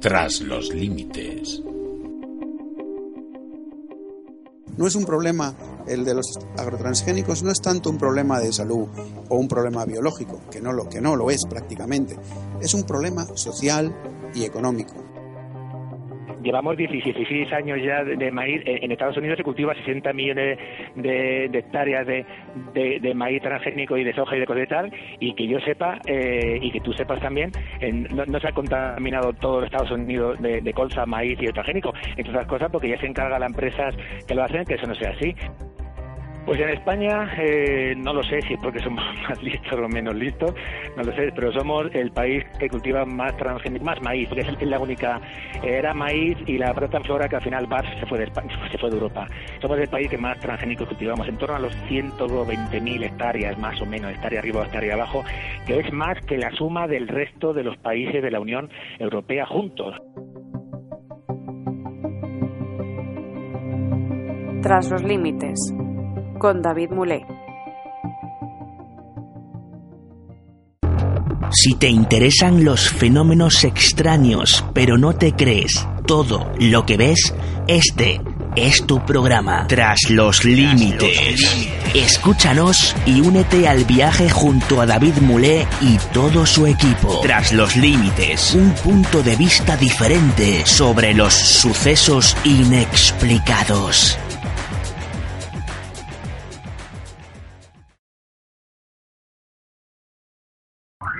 Tras los límites. No es un problema, el de los agrotransgénicos no es tanto un problema de salud o un problema biológico, que no lo, que no lo es prácticamente. Es un problema social y económico. Llevamos 16 años ya de maíz. En Estados Unidos se cultiva 60 millones de, hectáreas de, maíz transgénico y de soja y de cosas y que yo sepa, eh, y que tú sepas también, no, se ha contaminado todo Estados Unidos de, colza, maíz y transgénico. Entre otras cosas, porque ya se encarga las empresas que lo hacen que eso no sea así. Pues en España eh, no lo sé si es porque somos más listos o menos listos, no lo sé, pero somos el país que cultiva más transgénico, más maíz, porque es la única, era maíz y la planta flora que al final se fue de España, se fue de Europa. Somos el país que más transgénicos cultivamos, en torno a los 120.000 hectáreas más o menos, hectárea arriba o hectárea abajo, que es más que la suma del resto de los países de la Unión Europea juntos. Tras los límites con David Mulé. Si te interesan los fenómenos extraños, pero no te crees todo lo que ves, este es tu programa. Tras los límites. Escúchanos y únete al viaje junto a David Mulé y todo su equipo. Tras los límites, un punto de vista diferente sobre los sucesos inexplicados.